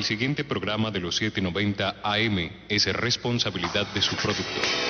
El siguiente programa de los 790 AM es responsabilidad de su productor.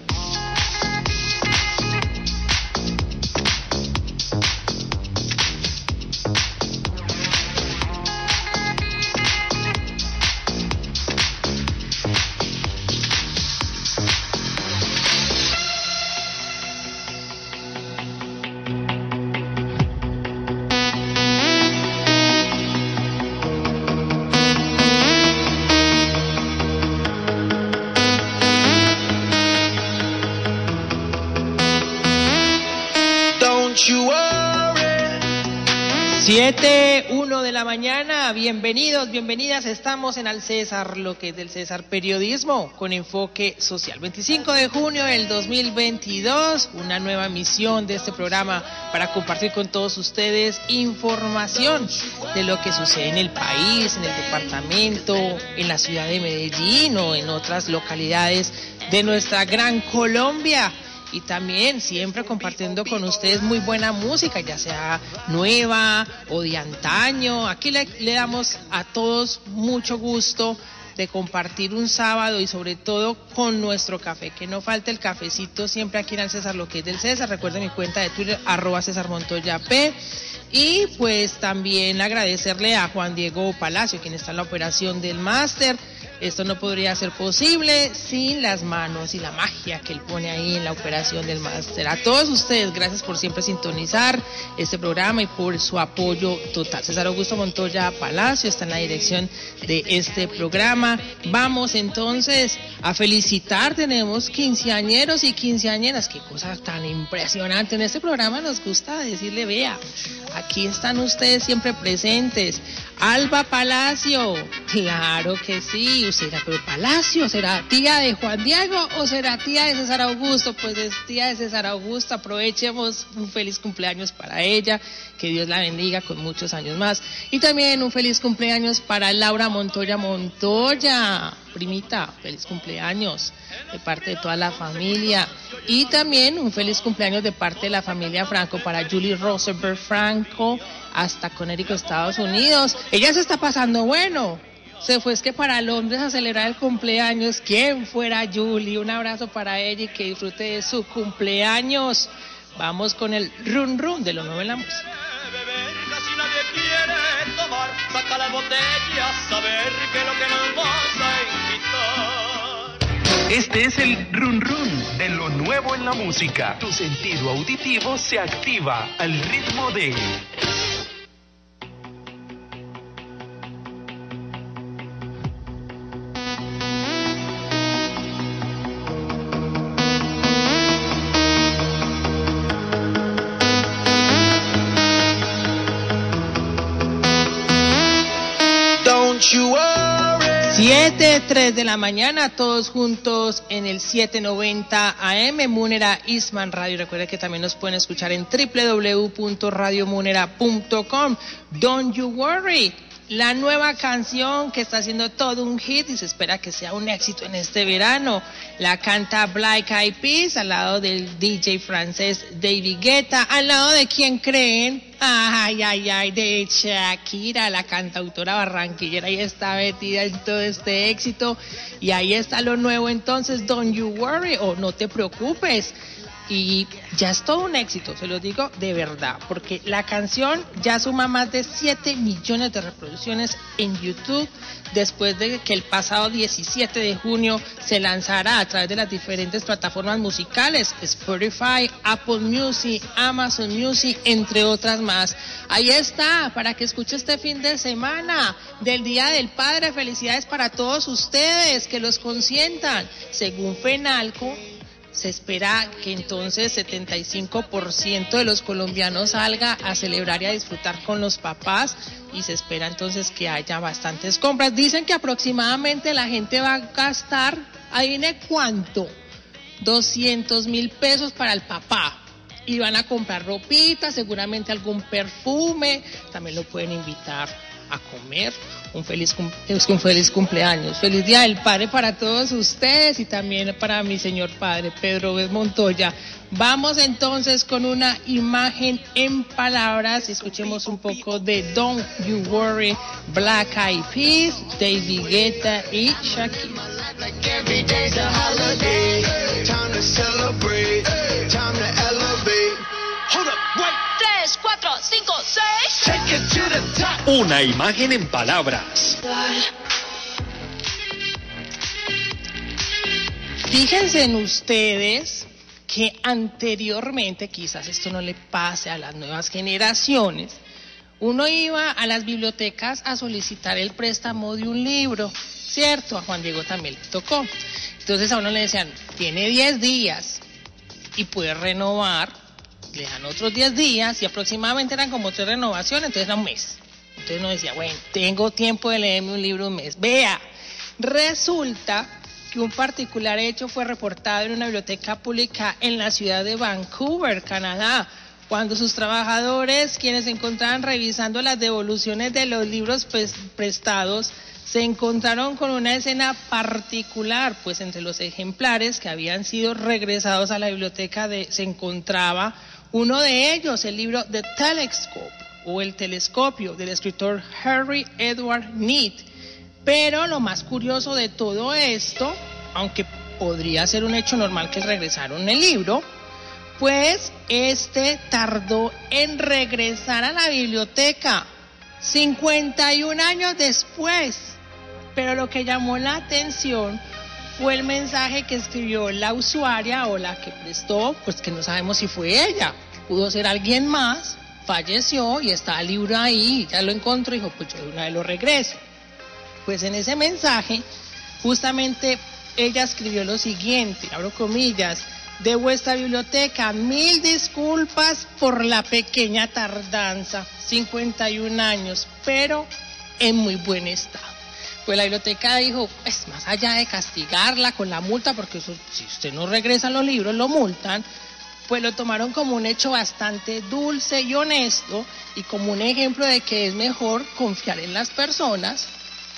Siete, uno de la mañana, bienvenidos, bienvenidas, estamos en Al César, lo que es del César Periodismo con enfoque social. 25 de junio del 2022, una nueva misión de este programa para compartir con todos ustedes información de lo que sucede en el país, en el departamento, en la ciudad de Medellín o en otras localidades de nuestra gran Colombia y también siempre compartiendo con ustedes muy buena música, ya sea nueva o de antaño. Aquí le, damos a todos mucho gusto de compartir un sábado y sobre todo con nuestro café, que no falte el cafecito siempre aquí en el César, lo que es del César. Recuerden mi cuenta de Twitter, arroba César Montoya P. Y pues también agradecerle a Juan Diego Palacio, quien está en la operación del máster esto no podría ser posible sin las manos y la magia que él pone ahí en la operación del máster. A todos ustedes, gracias por siempre sintonizar este programa y por su apoyo total. César Augusto Montoya Palacio está en la dirección de este programa. Vamos entonces a felicitar. Tenemos quinceañeros y quinceañeras. Qué cosa tan impresionante. En este programa nos gusta decirle, vea, aquí están ustedes siempre presentes. Alba Palacio, claro que sí, será pero Palacio, será tía de Juan Diego o será tía de César Augusto, pues es tía de César Augusto, aprovechemos un feliz cumpleaños para ella, que Dios la bendiga con muchos años más. Y también un feliz cumpleaños para Laura Montoya Montoya, primita, feliz cumpleaños de parte de toda la familia. Y también un feliz cumpleaños de parte de la familia Franco para Julie Rosenberg Franco hasta Connecticut, Estados Unidos. Ella se está pasando bueno. Se fue es que para Londres a celebrar el cumpleaños. ¿Quién fuera Julie? Un abrazo para ella y que disfrute de su cumpleaños. Vamos con el run run de lo nuevo. Este es el run run de lo nuevo en la música. Tu sentido auditivo se activa al ritmo de Siete, tres de la mañana, todos juntos en el 790 AM, Munera Isman Radio. Recuerden que también nos pueden escuchar en www.radiomunera.com. Don't you worry la nueva canción que está haciendo todo un hit y se espera que sea un éxito en este verano. La canta Black Eyed Peas al lado del DJ francés David Guetta, al lado de quien creen, ay, ay, ay, de Shakira, la cantautora barranquillera, ahí está metida en todo este éxito. Y ahí está lo nuevo. Entonces, Don't You Worry o No Te Preocupes y ya es todo un éxito, se lo digo de verdad, porque la canción ya suma más de 7 millones de reproducciones en YouTube después de que el pasado 17 de junio se lanzara a través de las diferentes plataformas musicales, Spotify, Apple Music, Amazon Music, entre otras más. Ahí está, para que escuche este fin de semana del Día del Padre. Felicidades para todos ustedes, que los consientan. Según FENALCO, Se espera que entonces 75% de los colombianos salga a celebrar y a disfrutar con los papás y se espera entonces que haya bastantes compras. Dicen que aproximadamente la gente va a gastar, adivine cuánto, 200 mil pesos para el papá. Y van a comprar ropita, seguramente algún perfume, también lo pueden invitar a comer. Un feliz, un feliz cumpleaños. Feliz Día del Padre para todos ustedes y también para mi señor padre, Pedro Montoya. Vamos entonces con una imagen en palabras. Escuchemos un poco de Don't You Worry, Black Eyed Peas, David Guetta y Shakira. Una imagen en palabras. Fíjense en ustedes que anteriormente, quizás esto no le pase a las nuevas generaciones, uno iba a las bibliotecas a solicitar el préstamo de un libro, ¿cierto? A Juan Diego también le tocó. Entonces a uno le decían, tiene 10 días y puede renovar, le dan otros 10 días y aproximadamente eran como tres renovaciones, entonces era un mes. Entonces uno decía, bueno, tengo tiempo de leerme un libro un mes. Vea, resulta que un particular hecho fue reportado en una biblioteca pública en la ciudad de Vancouver, Canadá, cuando sus trabajadores, quienes se encontraban revisando las devoluciones de los libros prestados, se encontraron con una escena particular, pues entre los ejemplares que habían sido regresados a la biblioteca de, se encontraba uno de ellos, el libro The Telescope o El Telescopio del escritor Harry Edward Neat, pero lo más curioso de todo esto, aunque podría ser un hecho normal que regresaron el libro, pues este tardó en regresar a la biblioteca 51 años después. Pero lo que llamó la atención fue el mensaje que escribió la usuaria o la que prestó, pues que no sabemos si fue ella, pudo ser alguien más, falleció y está el libro ahí, ya lo encontró y dijo, pues yo de una vez lo regreso. Pues en ese mensaje, justamente ella escribió lo siguiente, abro comillas, de vuestra biblioteca, mil disculpas por la pequeña tardanza, 51 años, pero en muy buen estado. Pues la biblioteca dijo, pues más allá de castigarla con la multa, porque si usted no regresa los libros, lo multan, pues lo tomaron como un hecho bastante dulce y honesto y como un ejemplo de que es mejor confiar en las personas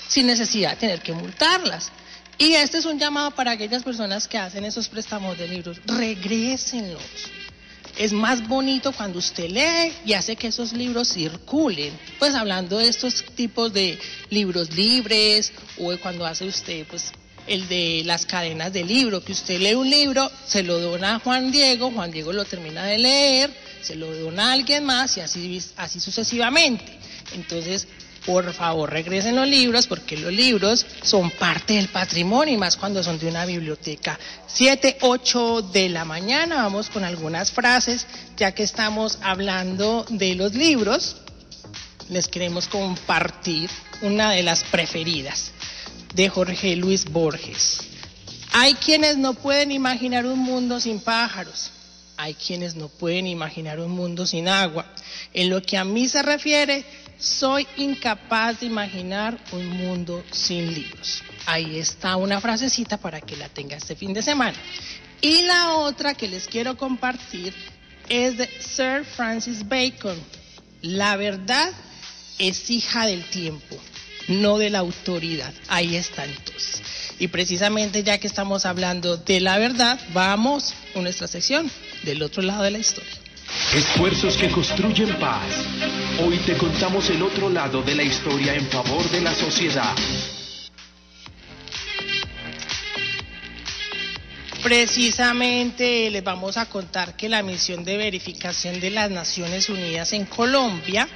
sin necesidad de tener que multarlas. Y este es un llamado para aquellas personas que hacen esos préstamos de libros. Regrésenlos. Es más bonito cuando usted lee y hace que esos libros circulen. Pues hablando de estos tipos de libros libres o cuando hace usted pues el de las cadenas de libro, que usted lee un libro, se lo dona a Juan Diego, Juan Diego lo termina de leer, se lo dona a alguien más y así, así sucesivamente. Entonces, por favor, regresen los libros porque los libros son parte del patrimonio y más cuando son de una biblioteca. Siete, ocho de la mañana, vamos con algunas frases, ya que estamos hablando de los libros, les queremos compartir una de las preferidas de Jorge Luis Borges. Hay quienes no pueden imaginar un mundo sin pájaros, hay quienes no pueden imaginar un mundo sin agua. En lo que a mí se refiere, soy incapaz de imaginar un mundo sin libros. Ahí está una frasecita para que la tenga este fin de semana. Y la otra que les quiero compartir es de Sir Francis Bacon. La verdad es hija del tiempo no de la autoridad. Ahí está entonces. Y precisamente ya que estamos hablando de la verdad, vamos con nuestra sección del otro lado de la historia. Esfuerzos que construyen paz. Hoy te contamos el otro lado de la historia en favor de la sociedad. Precisamente les vamos a contar que la misión de verificación de las Naciones Unidas en Colombia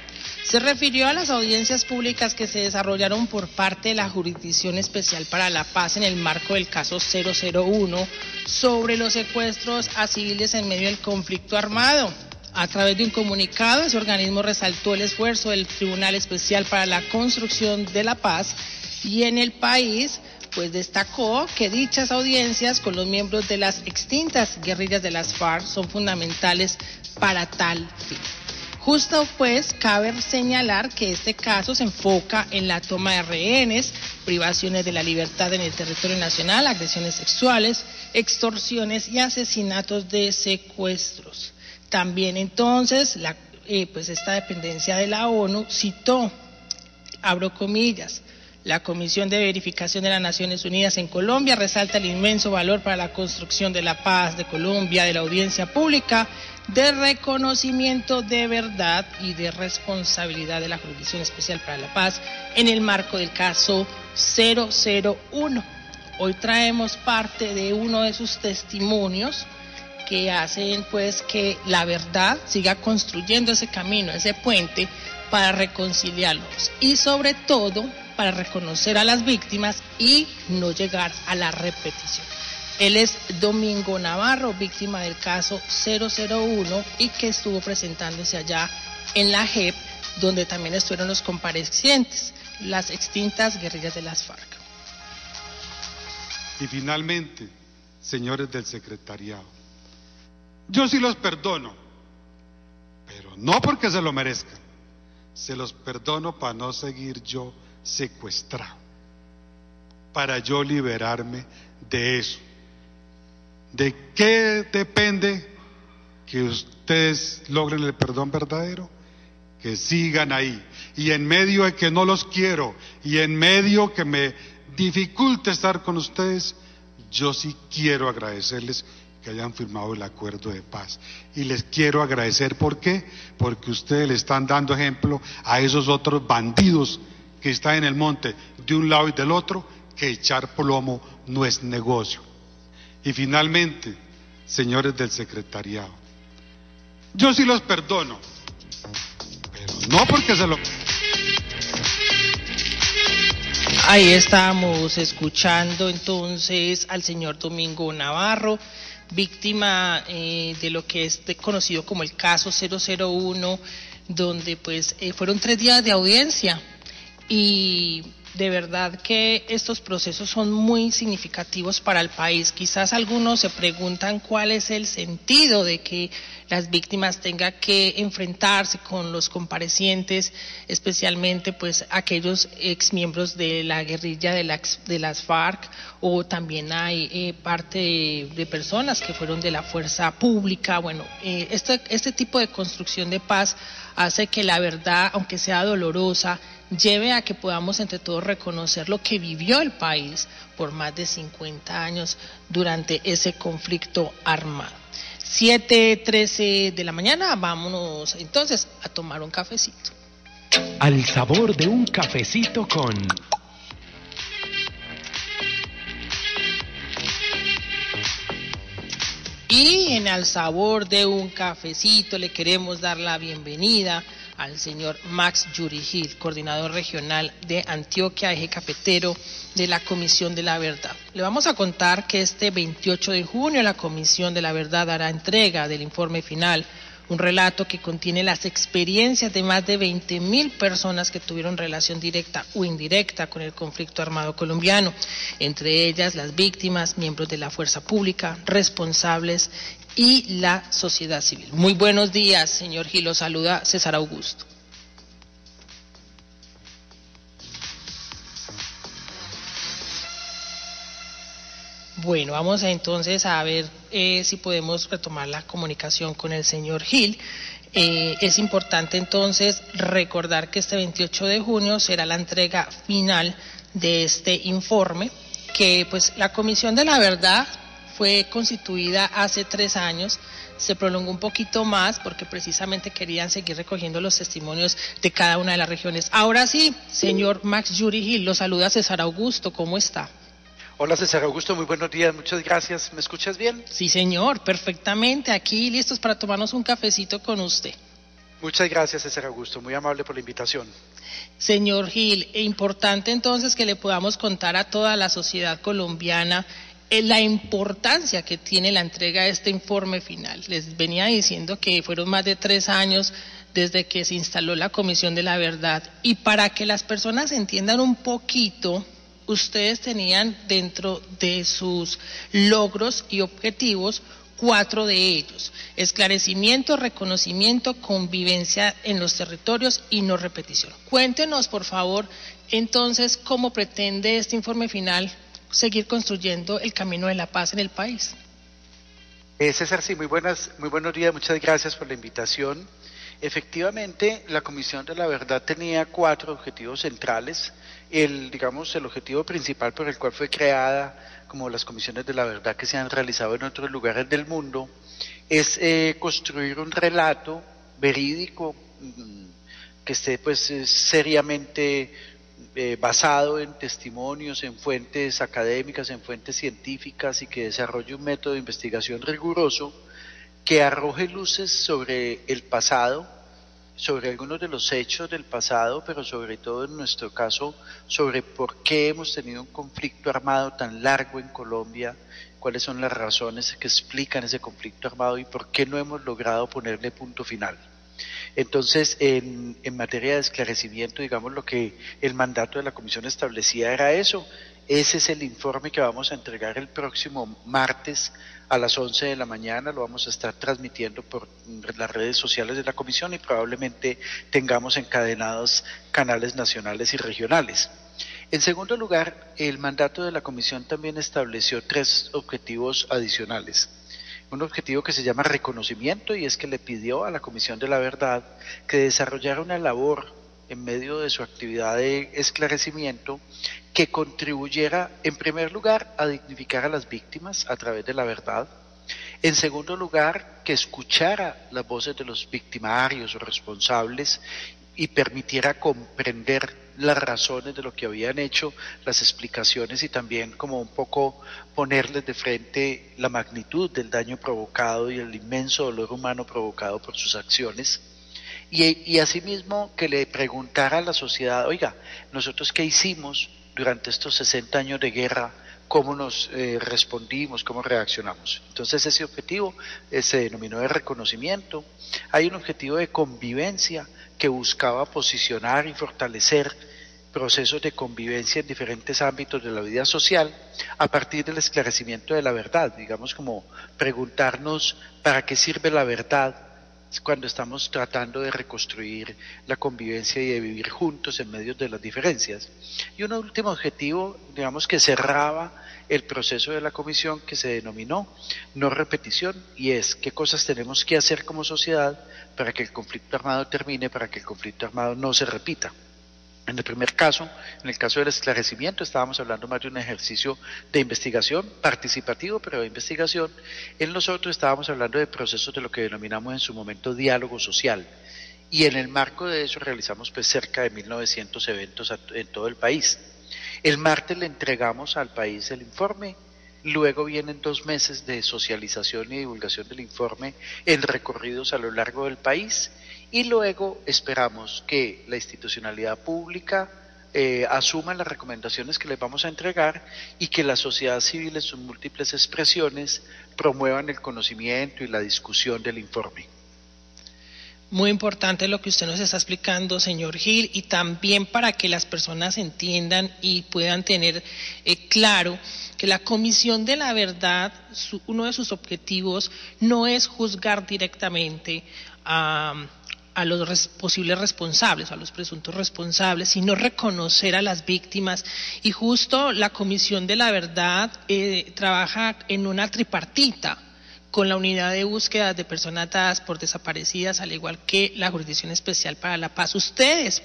se refirió a las audiencias públicas que se desarrollaron por parte de la Jurisdicción Especial para la Paz en el marco del caso 001 sobre los secuestros a civiles en medio del conflicto armado. A través de un comunicado, ese organismo resaltó el esfuerzo del Tribunal Especial para la Construcción de la Paz y en el país pues destacó que dichas audiencias con los miembros de las extintas guerrillas de las FARC son fundamentales para tal fin. Justo pues cabe señalar que este caso se enfoca en la toma de rehenes, privaciones de la libertad en el territorio nacional, agresiones sexuales, extorsiones y asesinatos de secuestros. También entonces eh, pues esta dependencia de la ONU citó, abro comillas, la Comisión de Verificación de las Naciones Unidas en Colombia resalta el inmenso valor para la construcción de la paz de Colombia, de la audiencia pública, de reconocimiento de verdad y de responsabilidad de la Jurisdicción Especial para la Paz en el marco del caso 001. Hoy traemos parte de uno de sus testimonios que hacen pues que la verdad siga construyendo ese camino, ese puente para reconciliarlos y sobre todo para reconocer a las víctimas y no llegar a la repetición. Él es Domingo Navarro, víctima del caso 001 y que estuvo presentándose allá en la JEP, donde también estuvieron los comparecientes, las extintas guerrillas de las FARC. Y finalmente, señores del secretariado, yo sí los perdono, pero no porque se lo merezcan, se los perdono para no seguir yo secuestrado para yo liberarme de eso. ¿De qué depende que ustedes logren el perdón verdadero? Que sigan ahí. Y en medio de que no los quiero y en medio que me dificulte estar con ustedes, yo sí quiero agradecerles que hayan firmado el acuerdo de paz. Y les quiero agradecer, ¿por qué? Porque ustedes le están dando ejemplo a esos otros bandidos que está en el monte de un lado y del otro, que echar plomo no es negocio. Y finalmente, señores del secretariado, yo sí los perdono, pero no porque se lo... Ahí estamos escuchando entonces al señor Domingo Navarro, víctima eh, de lo que es conocido como el caso 001, donde pues eh, fueron tres días de audiencia y de verdad que estos procesos son muy significativos para el país. Quizás algunos se preguntan cuál es el sentido de que las víctimas tengan que enfrentarse con los comparecientes, especialmente pues aquellos exmiembros de la guerrilla de, las FARC o también hay eh, parte de, personas que fueron de la fuerza pública. Bueno, eh, este, este tipo de construcción de paz hace que la verdad, aunque sea dolorosa, lleve a que podamos entre todos reconocer lo que vivió el país por más de 50 años durante ese conflicto armado. 7.13 de la mañana, vámonos entonces a tomar un cafecito. Al sabor de un cafecito con... Y en Al sabor de un cafecito le queremos dar la bienvenida al señor Max Yuri coordinador regional de Antioquia, eje cafetero de la Comisión de la Verdad. Le vamos a contar que este 28 de junio la Comisión de la Verdad hará entrega del informe final, un relato que contiene las experiencias de más de 20 mil personas que tuvieron relación directa o indirecta con el conflicto armado colombiano, entre ellas las víctimas, miembros de la fuerza pública, responsables y la sociedad civil. Muy buenos días, señor Gilo. Saluda César Augusto. Bueno, vamos entonces a ver eh, si podemos retomar la comunicación con el señor Gil. Eh, es importante entonces recordar que este 28 de junio será la entrega final de este informe, que pues la Comisión de la Verdad fue constituida hace tres años, se prolongó un poquito más porque precisamente querían seguir recogiendo los testimonios de cada una de las regiones. Ahora sí, señor Max Yuri Gil, lo saluda César Augusto, ¿cómo está? Hola César Augusto, muy buenos días, muchas gracias. ¿Me escuchas bien? Sí, señor, perfectamente. Aquí listos para tomarnos un cafecito con usted. Muchas gracias, César Augusto, muy amable por la invitación. Señor Gil, e importante entonces que le podamos contar a toda la sociedad colombiana la importancia que tiene la entrega de este informe final. Les venía diciendo que fueron más de tres años desde que se instaló la Comisión de la Verdad y para que las personas entiendan un poquito ustedes tenían dentro de sus logros y objetivos cuatro de ellos. Esclarecimiento, reconocimiento, convivencia en los territorios y no repetición. Cuéntenos, por favor, entonces, cómo pretende este informe final seguir construyendo el camino de la paz en el país. Eh, César, sí, muy, buenas, muy buenos días, muchas gracias por la invitación. Efectivamente, la Comisión de la Verdad tenía cuatro objetivos centrales. El, digamos, el objetivo principal por el cual fue creada, como las comisiones de la verdad que se han realizado en otros lugares del mundo, es eh, construir un relato verídico mm, que esté pues seriamente eh, basado en testimonios, en fuentes académicas, en fuentes científicas y que desarrolle un método de investigación riguroso que arroje luces sobre el pasado, sobre algunos de los hechos del pasado, pero sobre todo en nuestro caso sobre por qué hemos tenido un conflicto armado tan largo en Colombia, cuáles son las razones que explican ese conflicto armado y por qué no hemos logrado ponerle punto final. Entonces, en, en, materia de esclarecimiento, digamos, lo que el mandato de la comisión establecía era eso. Ese es el informe que vamos a entregar el próximo martes a las 11 de la mañana. Lo vamos a estar transmitiendo por las redes sociales de la comisión y probablemente tengamos encadenados canales nacionales y regionales. En segundo lugar, el mandato de la comisión también estableció tres objetivos adicionales un objetivo que se llama reconocimiento y es que le pidió a la Comisión de la Verdad que desarrollara una labor en medio de su actividad de esclarecimiento que contribuyera en primer lugar a dignificar a las víctimas a través de la verdad, en segundo lugar que escuchara las voces de los victimarios o responsables y permitiera comprender las razones de lo que habían hecho, las explicaciones y también como un poco ponerles de frente la magnitud del daño provocado y el inmenso dolor humano provocado por sus acciones. Y, y asimismo que le preguntara a la sociedad, oiga, nosotros qué hicimos durante estos 60 años de guerra, cómo nos eh, respondimos, cómo reaccionamos. Entonces ese objetivo eh, se denominó de reconocimiento. Hay un objetivo de convivencia que buscaba posicionar y fortalecer procesos de convivencia en diferentes ámbitos de la vida social a partir del esclarecimiento de la verdad, digamos como preguntarnos para qué sirve la verdad cuando estamos tratando de reconstruir la convivencia y de vivir juntos en medio de las diferencias. Y un último objetivo, digamos que cerraba el proceso de la comisión que se denominó no repetición y es qué cosas tenemos que hacer como sociedad para que el conflicto armado termine, para que el conflicto armado no se repita. En el primer caso, en el caso del esclarecimiento, estábamos hablando más de un ejercicio de investigación participativo, pero de investigación. En los otros estábamos hablando de procesos de lo que denominamos en su momento diálogo social. Y en el marco de eso realizamos pues cerca de 1900 eventos en todo el país. El martes le entregamos al país el informe, luego vienen dos meses de socialización y divulgación del informe en recorridos a lo largo del país y luego esperamos que la institucionalidad pública eh, asuma las recomendaciones que les vamos a entregar y que la sociedad civil en sus múltiples expresiones promuevan el conocimiento y la discusión del informe. Muy importante lo que usted nos está explicando, señor Gil, y también para que las personas entiendan y puedan tener eh, claro que la Comisión de la Verdad, uno de sus objetivos no es juzgar directamente a a los posibles responsables, a los presuntos responsables, sino reconocer a las víctimas. Y justo la Comisión de la Verdad eh, trabaja en una tripartita con la unidad de búsqueda de personas dadas por desaparecidas, al igual que la Jurisdicción Especial para la Paz. Ustedes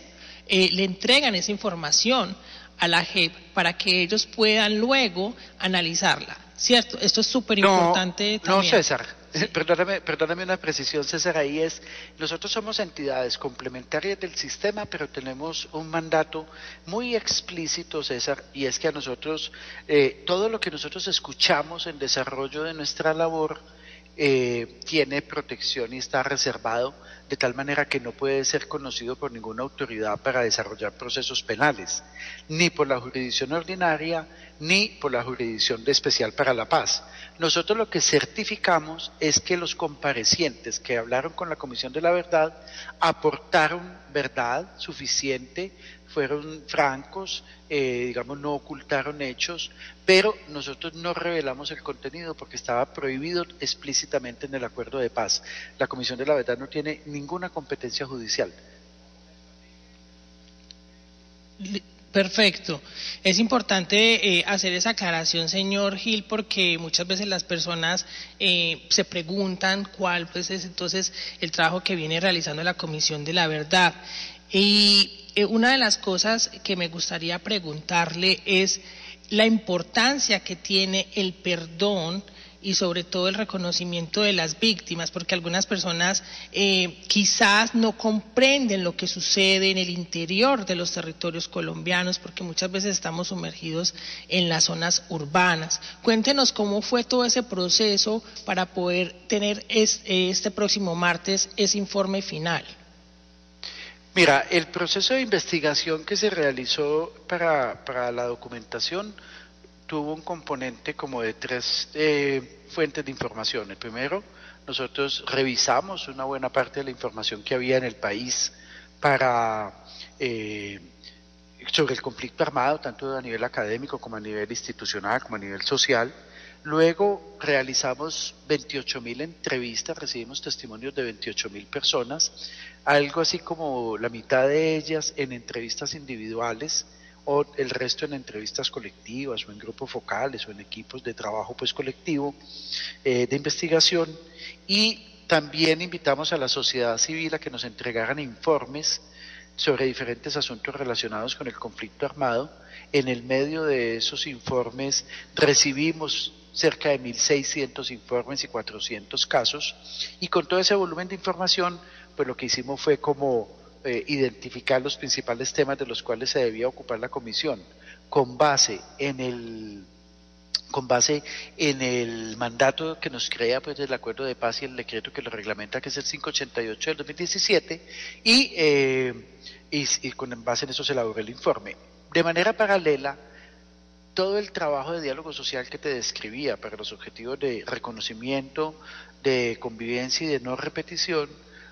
eh, le entregan esa información a la JEP para que ellos puedan luego analizarla, ¿cierto? Esto es súper importante no, también. No, César, Perdóname, perdóname una precisión, César, ahí es, nosotros somos entidades complementarias del sistema, pero tenemos un mandato muy explícito, César, y es que a nosotros, eh, todo lo que nosotros escuchamos en desarrollo de nuestra labor, eh, tiene protección y está reservado de tal manera que no puede ser conocido por ninguna autoridad para desarrollar procesos penales, ni por la jurisdicción ordinaria, ni por la jurisdicción especial para la paz. Nosotros lo que certificamos es que los comparecientes que hablaron con la Comisión de la Verdad aportaron verdad suficiente fueron francos, eh, digamos, no ocultaron hechos, pero nosotros no revelamos el contenido porque estaba prohibido explícitamente en el acuerdo de paz. La Comisión de la Verdad no tiene ninguna competencia judicial. Perfecto. Es importante eh, hacer esa aclaración, señor Gil, porque muchas veces las personas eh, se preguntan cuál pues, es entonces el trabajo que viene realizando la Comisión de la Verdad. Y eh, una de las cosas que me gustaría preguntarle es la importancia que tiene el perdón y sobre todo el reconocimiento de las víctimas, porque algunas personas eh, quizás no comprenden lo que sucede en el interior de los territorios colombianos, porque muchas veces estamos sumergidos en las zonas urbanas. Cuéntenos cómo fue todo ese proceso para poder tener este próximo martes ese informe final. Mira, el proceso de investigación que se realizó para, para la documentación tuvo un componente como de tres eh, fuentes de información. El primero, nosotros revisamos una buena parte de la información que había en el país para eh, sobre el conflicto armado, tanto a nivel académico como a nivel institucional, como a nivel social. Luego realizamos 28 mil entrevistas, recibimos testimonios de 28 mil personas algo así como la mitad de ellas en entrevistas individuales o el resto en entrevistas colectivas o en grupos focales o en equipos de trabajo pues colectivo eh, de investigación y también invitamos a la sociedad civil a que nos entregaran informes sobre diferentes asuntos relacionados con el conflicto armado. En el medio de esos informes recibimos cerca de 1.600 informes y 400 casos y con todo ese volumen de información pues lo que hicimos fue como eh, identificar los principales temas de los cuales se debía ocupar la comisión, con base en el con base en el mandato que nos crea pues el acuerdo de paz y el decreto que lo reglamenta que es el 588 del 2017 y, eh, y, y con base en eso se elaboró el informe. De manera paralela, todo el trabajo de diálogo social que te describía para los objetivos de reconocimiento, de convivencia y de no repetición,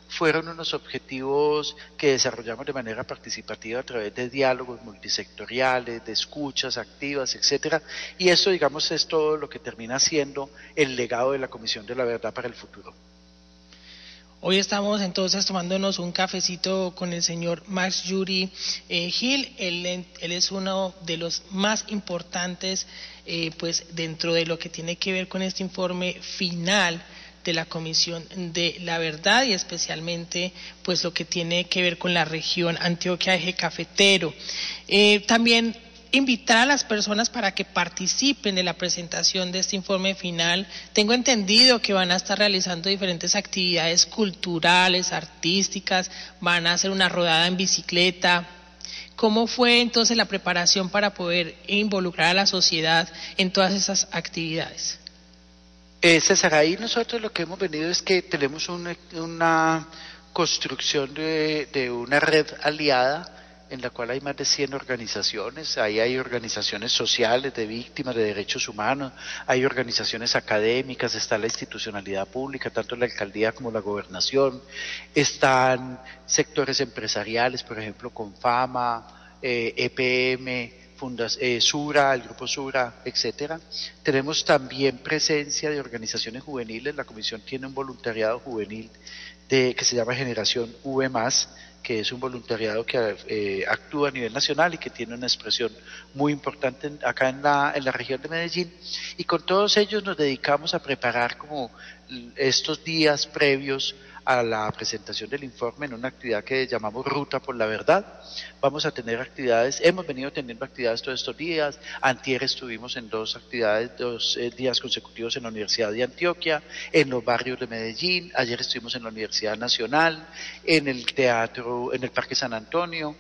fueron unos objetivos que desarrollamos de manera participativa a través de diálogos multisectoriales, de escuchas activas, etcétera, y eso, digamos, es todo lo que termina siendo el legado de la Comisión de la Verdad para el futuro. Hoy estamos entonces tomándonos un cafecito con el señor Max Yuri eh, Gil. Él, es uno de los más importantes, eh, pues, dentro de lo que tiene que ver con este informe final de la Comisión de la Verdad y especialmente pues lo que tiene que ver con la región Antioquia Eje Cafetero. Eh, también invitar a las personas para que participen de la presentación de este informe final. Tengo entendido que van a estar realizando diferentes actividades culturales, artísticas, van a hacer una rodada en bicicleta. ¿Cómo fue entonces la preparación para poder involucrar a la sociedad en todas esas actividades? Eh, César, ahí nosotros lo que hemos venido es que tenemos una, construcción de, una red aliada en la cual hay más de 100 organizaciones, ahí hay organizaciones sociales de víctimas de derechos humanos, hay organizaciones académicas, está la institucionalidad pública, tanto la alcaldía como la gobernación, están sectores empresariales, por ejemplo, con FAMA, eh, EPM, eh, Sura, el Grupo Sura, etcétera. Tenemos también presencia de organizaciones juveniles. La comisión tiene un voluntariado juvenil de, que se llama Generación V+, que es un voluntariado que eh, actúa a nivel nacional y que tiene una expresión muy importante acá en la, en la región de Medellín. Y con todos ellos nos dedicamos a preparar como estos días previos a la presentación del informe en una actividad que llamamos Ruta por la Verdad. Vamos a tener actividades, hemos venido teniendo actividades todos estos días. Antier estuvimos en dos actividades, dos eh, días consecutivos en la Universidad de Antioquia, en los barrios de Medellín. Ayer estuvimos en la Universidad Nacional, en el Teatro, en el Parque San Antonio.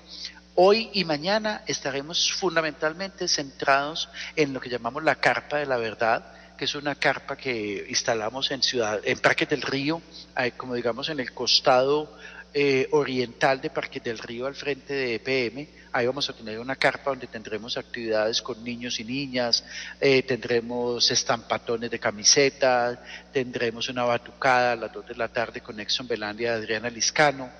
Hoy y mañana estaremos fundamentalmente centrados en lo que llamamos la Carpa de la Verdad, que es una carpa que instalamos en ciudad, en Parque del Río, como digamos en el costado eh, oriental de Parque del Río al frente de EPM. Ahí vamos a tener una carpa donde tendremos actividades con niños y niñas, eh, tendremos estampatones de camisetas, tendremos una batucada a las 2 de la tarde con Exxon Belandia de Adriana Liscano,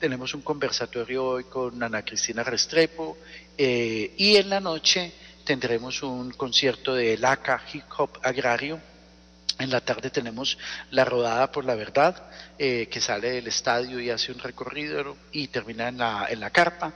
tenemos un conversatorio hoy con Ana Cristina Restrepo eh, y en la noche tendremos un concierto de LACA Hip Hop Agrario. En la tarde tenemos la rodada por la verdad, eh, que sale del estadio y hace un recorrido y termina en la, en la carpa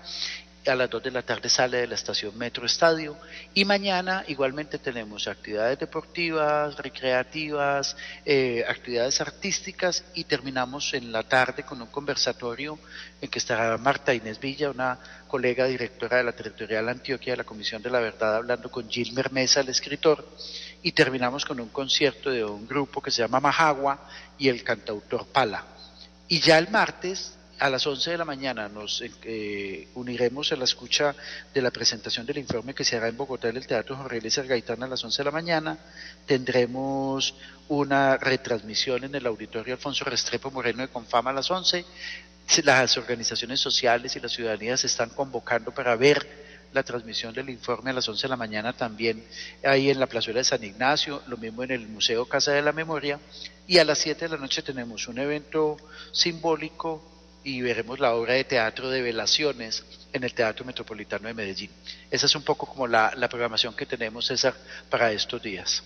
a las 2 de la tarde sale de la estación Metro Estadio y mañana igualmente tenemos actividades deportivas, recreativas, eh, actividades artísticas y terminamos en la tarde con un conversatorio en que estará Marta Inés Villa, una colega directora de la Territorial Antioquia de la Comisión de la Verdad, hablando con Gilmer Mesa, el escritor, y terminamos con un concierto de un grupo que se llama Majagua y el cantautor Pala. Y ya el martes a las 11 de la mañana nos eh, uniremos a la escucha de la presentación del informe que se hará en Bogotá en el Teatro Jorge Eliezer Gaitán a las 11 de la mañana. Tendremos una retransmisión en el Auditorio Alfonso Restrepo Moreno de Confama a las 11. Las organizaciones sociales y la ciudadanía se están convocando para ver la transmisión del informe a las 11 de la mañana también ahí en la plazuela de San Ignacio, lo mismo en el Museo Casa de la Memoria, y a las 7 de la noche tenemos un evento simbólico y veremos la obra de teatro de velaciones en el Teatro Metropolitano de Medellín. Esa es un poco como la, programación que tenemos, César, para estos días.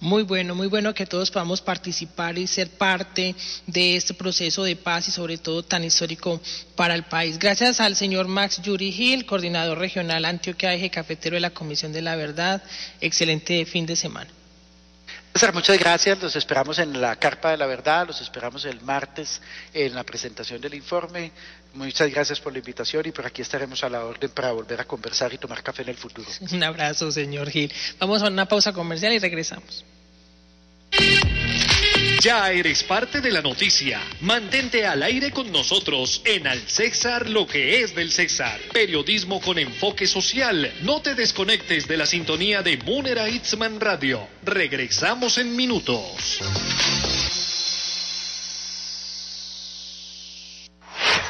Muy bueno, muy bueno que todos podamos participar y ser parte de este proceso de paz y sobre todo tan histórico para el país. Gracias al señor Max Yuri Gil, coordinador regional Antioquia Eje Cafetero de la Comisión de la Verdad. Excelente fin de semana. César, muchas gracias. Los esperamos en la Carpa de la Verdad, los esperamos el martes en la presentación del informe. Muchas gracias por la invitación y por aquí estaremos a la orden para volver a conversar y tomar café en el futuro. Un abrazo, señor Gil. Vamos a una pausa comercial y regresamos. Ya eres parte de la noticia. Mantente al aire con nosotros en Al César lo que es del César. Periodismo con enfoque social. No te desconectes de la sintonía de Munera Itzman Radio. Regresamos en minutos.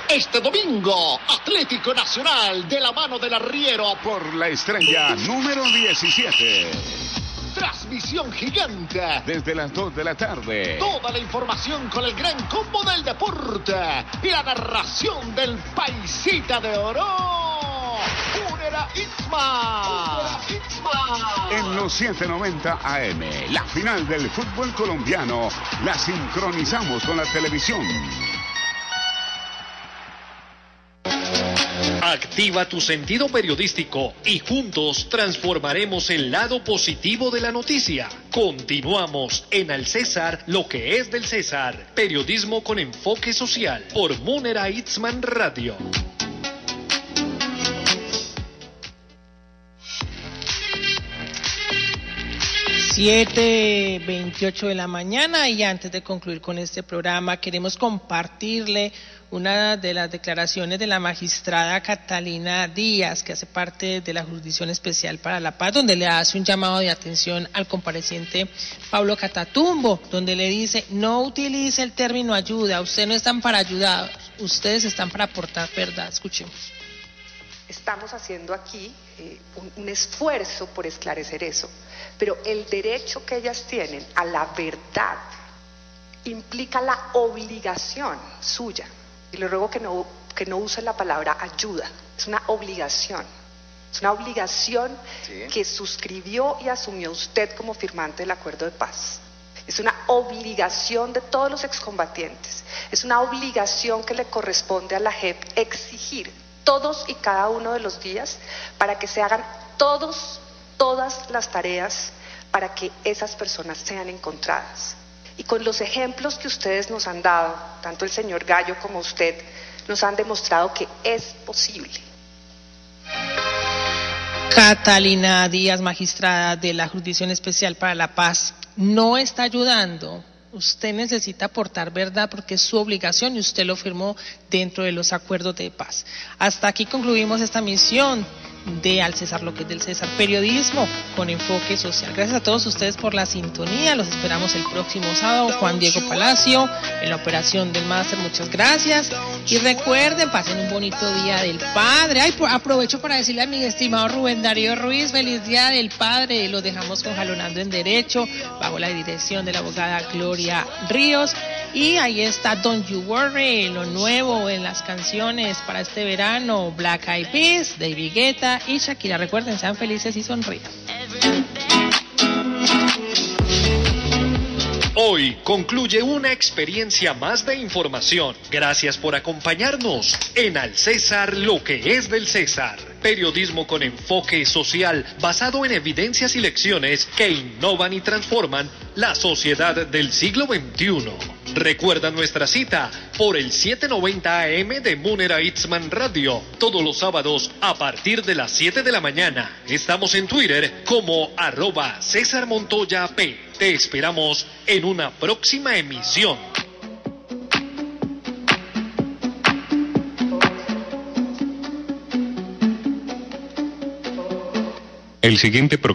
Este domingo, Atlético Nacional de la mano del arriero por la estrella número 17. Transmisión gigante. Desde las 2 de la tarde. Toda la información con el gran combo del deporte y la narración del paisita de oro. Unera Itzma. En los 790 AM, la final del fútbol colombiano la sincronizamos con la televisión. Activa tu sentido periodístico y juntos transformaremos el lado positivo de la noticia. Continuamos en Al César, lo que es del César. Periodismo con enfoque social por Munera Itzman Radio. Siete veintiocho de la mañana y antes de concluir con este programa queremos compartirle una de las declaraciones de la magistrada Catalina Díaz, que hace parte de la Jurisdicción Especial para la Paz, donde le hace un llamado de atención al compareciente Pablo Catatumbo, donde le dice, no utilice el término ayuda, ustedes no están para ayudar, ustedes están para aportar verdad. Escuchemos. Estamos haciendo aquí eh, un esfuerzo por esclarecer eso, pero el derecho que ellas tienen a la verdad implica la obligación suya y le ruego que no, que no use la palabra ayuda, es una obligación. Es una obligación que suscribió y asumió usted como firmante del acuerdo de paz. Es una obligación de todos los excombatientes. Es una obligación que le corresponde a la JEP exigir todos y cada uno de los días para que se hagan todos, todas las tareas para que esas personas sean encontradas. Y con los ejemplos que ustedes nos han dado, tanto el señor Gallo como usted, nos han demostrado que es posible. Catalina Díaz, magistrada de la Jurisdicción Especial para la Paz, no está ayudando. Usted necesita aportar verdad porque es su obligación y usted lo firmó dentro de los acuerdos de paz. Hasta aquí concluimos esta misión de Al César, lo que es del César, periodismo con enfoque social. Gracias a todos ustedes por la sintonía, los esperamos el próximo sábado. Juan Diego Palacio en la operación del máster, muchas gracias. Y recuerden, pasen un bonito día del Padre. Ay, aprovecho para decirle a mi estimado Rubén Darío Ruiz, feliz día del Padre. Lo dejamos con Jalonando en Derecho, bajo la dirección de la abogada Gloria Ríos. Y ahí está Don't You Worry, lo nuevo en las canciones para este verano, Black Eyed Peas, David Guetta y Shakira. Recuerden, sean felices y sonrían. Hoy concluye una experiencia más de información. Gracias por acompañarnos en Al César, lo que es del César. Periodismo con enfoque social basado en evidencias y lecciones que innovan y transforman la sociedad del siglo XXI. Recuerda nuestra cita por el 790 AM de Munera Itzman Radio, todos los sábados a partir de las 7 de la mañana. Estamos en Twitter como arroba César Montoya P. Te esperamos en una próxima emisión. El siguiente